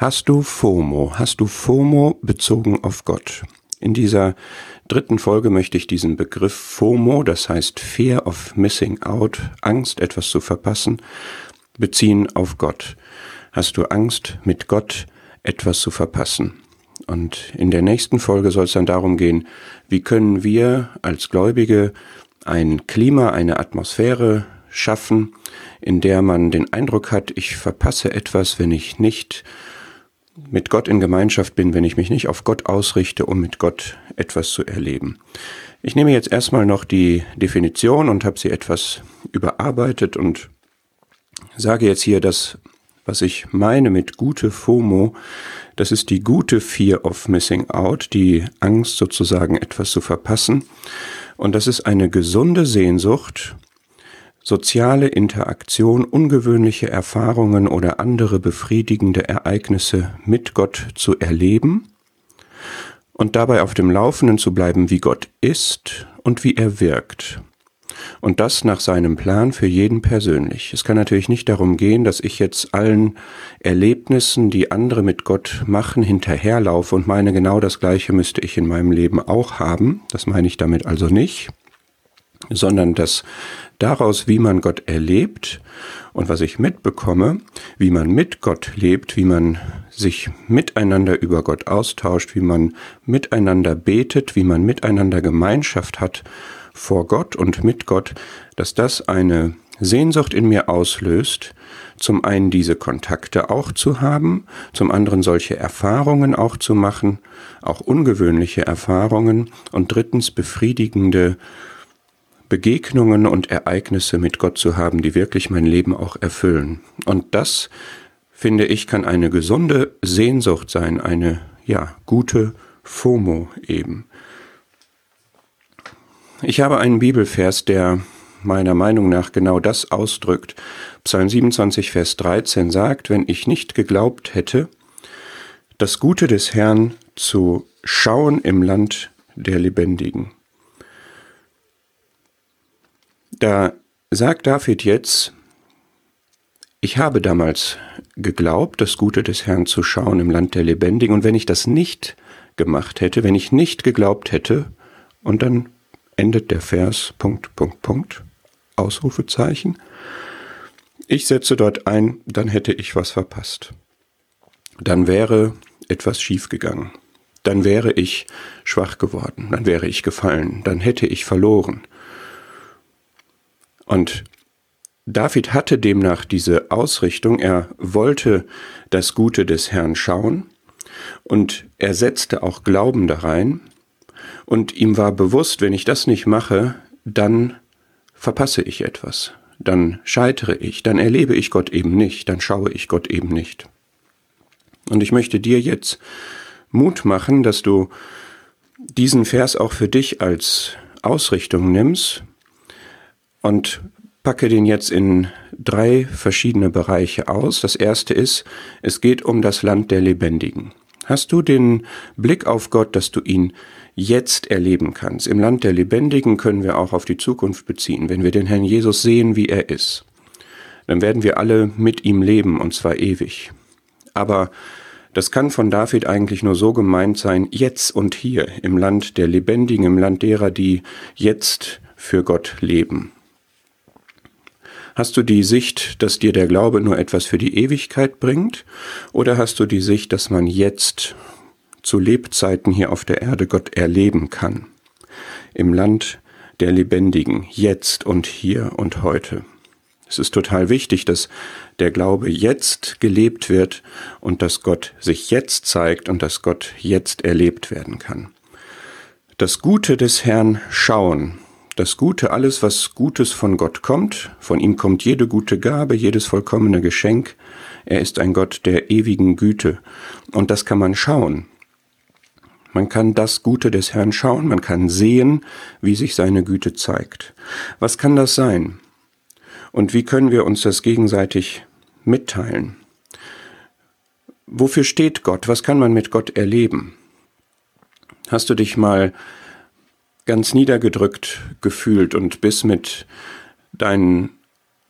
Hast du FOMO? Hast du FOMO bezogen auf Gott? In dieser dritten Folge möchte ich diesen Begriff FOMO, das heißt Fear of Missing Out, Angst, etwas zu verpassen, beziehen auf Gott. Hast du Angst, mit Gott etwas zu verpassen? Und in der nächsten Folge soll es dann darum gehen, wie können wir als Gläubige ein Klima, eine Atmosphäre schaffen, in der man den Eindruck hat, ich verpasse etwas, wenn ich nicht mit Gott in Gemeinschaft bin, wenn ich mich nicht auf Gott ausrichte, um mit Gott etwas zu erleben. Ich nehme jetzt erstmal noch die Definition und habe sie etwas überarbeitet und sage jetzt hier, dass was ich meine mit gute FOMO, das ist die gute Fear of Missing Out, die Angst sozusagen etwas zu verpassen. Und das ist eine gesunde Sehnsucht, soziale Interaktion, ungewöhnliche Erfahrungen oder andere befriedigende Ereignisse mit Gott zu erleben und dabei auf dem Laufenden zu bleiben, wie Gott ist und wie er wirkt. Und das nach seinem Plan für jeden persönlich. Es kann natürlich nicht darum gehen, dass ich jetzt allen Erlebnissen, die andere mit Gott machen, hinterherlaufe und meine, genau das Gleiche müsste ich in meinem Leben auch haben. Das meine ich damit also nicht sondern dass daraus, wie man Gott erlebt und was ich mitbekomme, wie man mit Gott lebt, wie man sich miteinander über Gott austauscht, wie man miteinander betet, wie man miteinander Gemeinschaft hat vor Gott und mit Gott, dass das eine Sehnsucht in mir auslöst, zum einen diese Kontakte auch zu haben, zum anderen solche Erfahrungen auch zu machen, auch ungewöhnliche Erfahrungen und drittens befriedigende Begegnungen und Ereignisse mit Gott zu haben, die wirklich mein Leben auch erfüllen. Und das, finde ich, kann eine gesunde Sehnsucht sein, eine, ja, gute FOMO eben. Ich habe einen Bibelvers, der meiner Meinung nach genau das ausdrückt. Psalm 27, Vers 13 sagt, wenn ich nicht geglaubt hätte, das Gute des Herrn zu schauen im Land der Lebendigen. Da sagt David jetzt, ich habe damals geglaubt, das Gute des Herrn zu schauen im Land der Lebendigen, und wenn ich das nicht gemacht hätte, wenn ich nicht geglaubt hätte, und dann endet der Vers, Punkt, Punkt, Punkt, Ausrufezeichen. Ich setze dort ein, dann hätte ich was verpasst. Dann wäre etwas schiefgegangen. Dann wäre ich schwach geworden. Dann wäre ich gefallen. Dann hätte ich verloren. Und David hatte demnach diese Ausrichtung. Er wollte das Gute des Herrn schauen und er setzte auch Glauben da rein. Und ihm war bewusst, wenn ich das nicht mache, dann verpasse ich etwas, dann scheitere ich, dann erlebe ich Gott eben nicht, dann schaue ich Gott eben nicht. Und ich möchte dir jetzt Mut machen, dass du diesen Vers auch für dich als Ausrichtung nimmst und packe den jetzt in drei verschiedene Bereiche aus. Das erste ist, es geht um das Land der Lebendigen. Hast du den Blick auf Gott, dass du ihn jetzt erleben kannst? Im Land der Lebendigen können wir auch auf die Zukunft beziehen. Wenn wir den Herrn Jesus sehen, wie er ist, dann werden wir alle mit ihm leben, und zwar ewig. Aber das kann von David eigentlich nur so gemeint sein, jetzt und hier, im Land der Lebendigen, im Land derer, die jetzt für Gott leben. Hast du die Sicht, dass dir der Glaube nur etwas für die Ewigkeit bringt? Oder hast du die Sicht, dass man jetzt zu Lebzeiten hier auf der Erde Gott erleben kann? Im Land der Lebendigen, jetzt und hier und heute. Es ist total wichtig, dass der Glaube jetzt gelebt wird und dass Gott sich jetzt zeigt und dass Gott jetzt erlebt werden kann. Das Gute des Herrn schauen, das Gute, alles, was Gutes von Gott kommt, von ihm kommt jede gute Gabe, jedes vollkommene Geschenk. Er ist ein Gott der ewigen Güte. Und das kann man schauen. Man kann das Gute des Herrn schauen, man kann sehen, wie sich seine Güte zeigt. Was kann das sein? Und wie können wir uns das gegenseitig mitteilen? Wofür steht Gott? Was kann man mit Gott erleben? Hast du dich mal ganz niedergedrückt gefühlt und bist mit deinen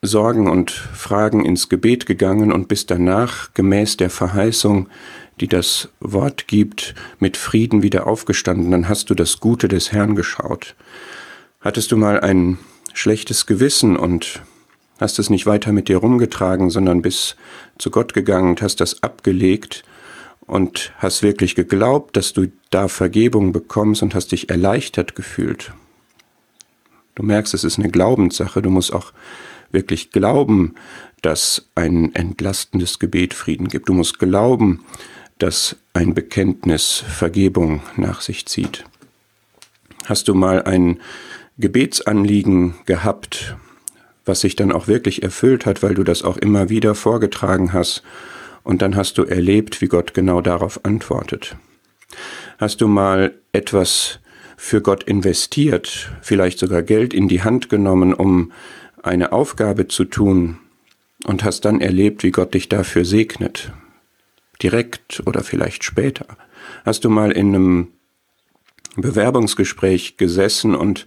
Sorgen und Fragen ins Gebet gegangen und bist danach gemäß der Verheißung, die das Wort gibt, mit Frieden wieder aufgestanden, dann hast du das Gute des Herrn geschaut. Hattest du mal ein schlechtes Gewissen und hast es nicht weiter mit dir rumgetragen, sondern bist zu Gott gegangen und hast das abgelegt und hast wirklich geglaubt, dass du da Vergebung bekommst und hast dich erleichtert gefühlt. Du merkst, es ist eine Glaubenssache, du musst auch wirklich glauben, dass ein entlastendes Gebet Frieden gibt. Du musst glauben, dass ein Bekenntnis Vergebung nach sich zieht. Hast du mal ein Gebetsanliegen gehabt, was sich dann auch wirklich erfüllt hat, weil du das auch immer wieder vorgetragen hast, und dann hast du erlebt, wie Gott genau darauf antwortet. Hast du mal etwas für Gott investiert, vielleicht sogar Geld in die Hand genommen, um eine Aufgabe zu tun, und hast dann erlebt, wie Gott dich dafür segnet, direkt oder vielleicht später. Hast du mal in einem Bewerbungsgespräch gesessen und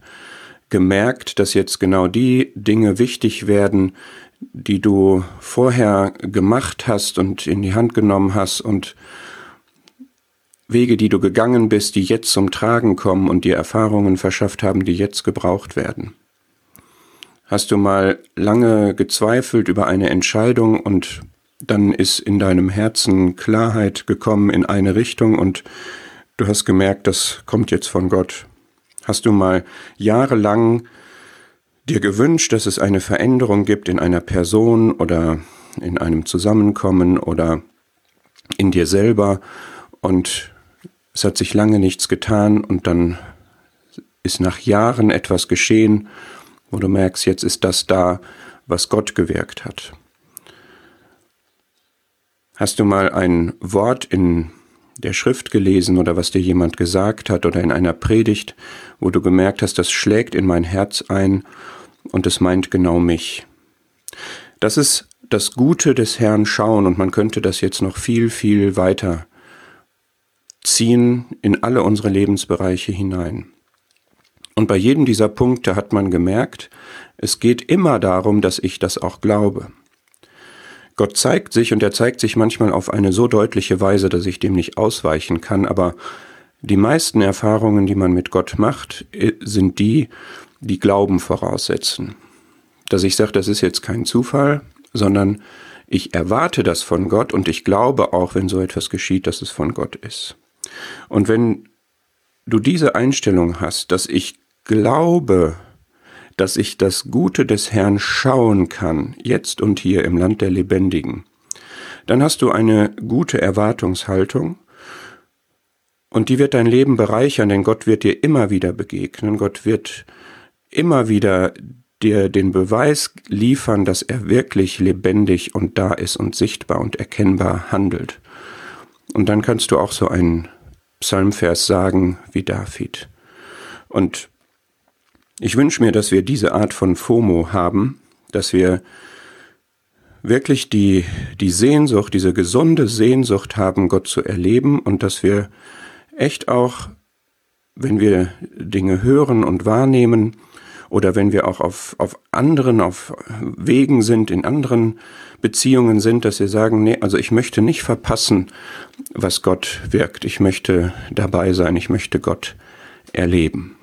gemerkt, dass jetzt genau die Dinge wichtig werden, die du vorher gemacht hast und in die Hand genommen hast und Wege, die du gegangen bist, die jetzt zum Tragen kommen und dir Erfahrungen verschafft haben, die jetzt gebraucht werden. Hast du mal lange gezweifelt über eine Entscheidung und dann ist in deinem Herzen Klarheit gekommen in eine Richtung und du hast gemerkt, das kommt jetzt von Gott. Hast du mal jahrelang dir gewünscht, dass es eine Veränderung gibt in einer Person oder in einem Zusammenkommen oder in dir selber und es hat sich lange nichts getan und dann ist nach Jahren etwas geschehen, wo du merkst, jetzt ist das da, was Gott gewirkt hat. Hast du mal ein Wort in der Schrift gelesen oder was dir jemand gesagt hat oder in einer Predigt, wo du gemerkt hast, das schlägt in mein Herz ein und es meint genau mich. Das ist das Gute des Herrn schauen und man könnte das jetzt noch viel, viel weiter ziehen in alle unsere Lebensbereiche hinein. Und bei jedem dieser Punkte hat man gemerkt, es geht immer darum, dass ich das auch glaube. Gott zeigt sich und er zeigt sich manchmal auf eine so deutliche Weise, dass ich dem nicht ausweichen kann, aber die meisten Erfahrungen, die man mit Gott macht, sind die, die Glauben voraussetzen. Dass ich sage, das ist jetzt kein Zufall, sondern ich erwarte das von Gott und ich glaube auch, wenn so etwas geschieht, dass es von Gott ist. Und wenn du diese Einstellung hast, dass ich glaube, dass ich das Gute des Herrn schauen kann, jetzt und hier im Land der Lebendigen, dann hast du eine gute Erwartungshaltung und die wird dein Leben bereichern, denn Gott wird dir immer wieder begegnen, Gott wird immer wieder dir den Beweis liefern, dass er wirklich lebendig und da ist und sichtbar und erkennbar handelt. Und dann kannst du auch so einen Psalmvers sagen wie David. Und ich wünsche mir, dass wir diese Art von FOMO haben, dass wir wirklich die, die Sehnsucht, diese gesunde Sehnsucht haben, Gott zu erleben und dass wir echt auch, wenn wir Dinge hören und wahrnehmen oder wenn wir auch auf, auf anderen, auf Wegen sind, in anderen Beziehungen sind, dass wir sagen, nee, also ich möchte nicht verpassen, was Gott wirkt. Ich möchte dabei sein, ich möchte Gott erleben.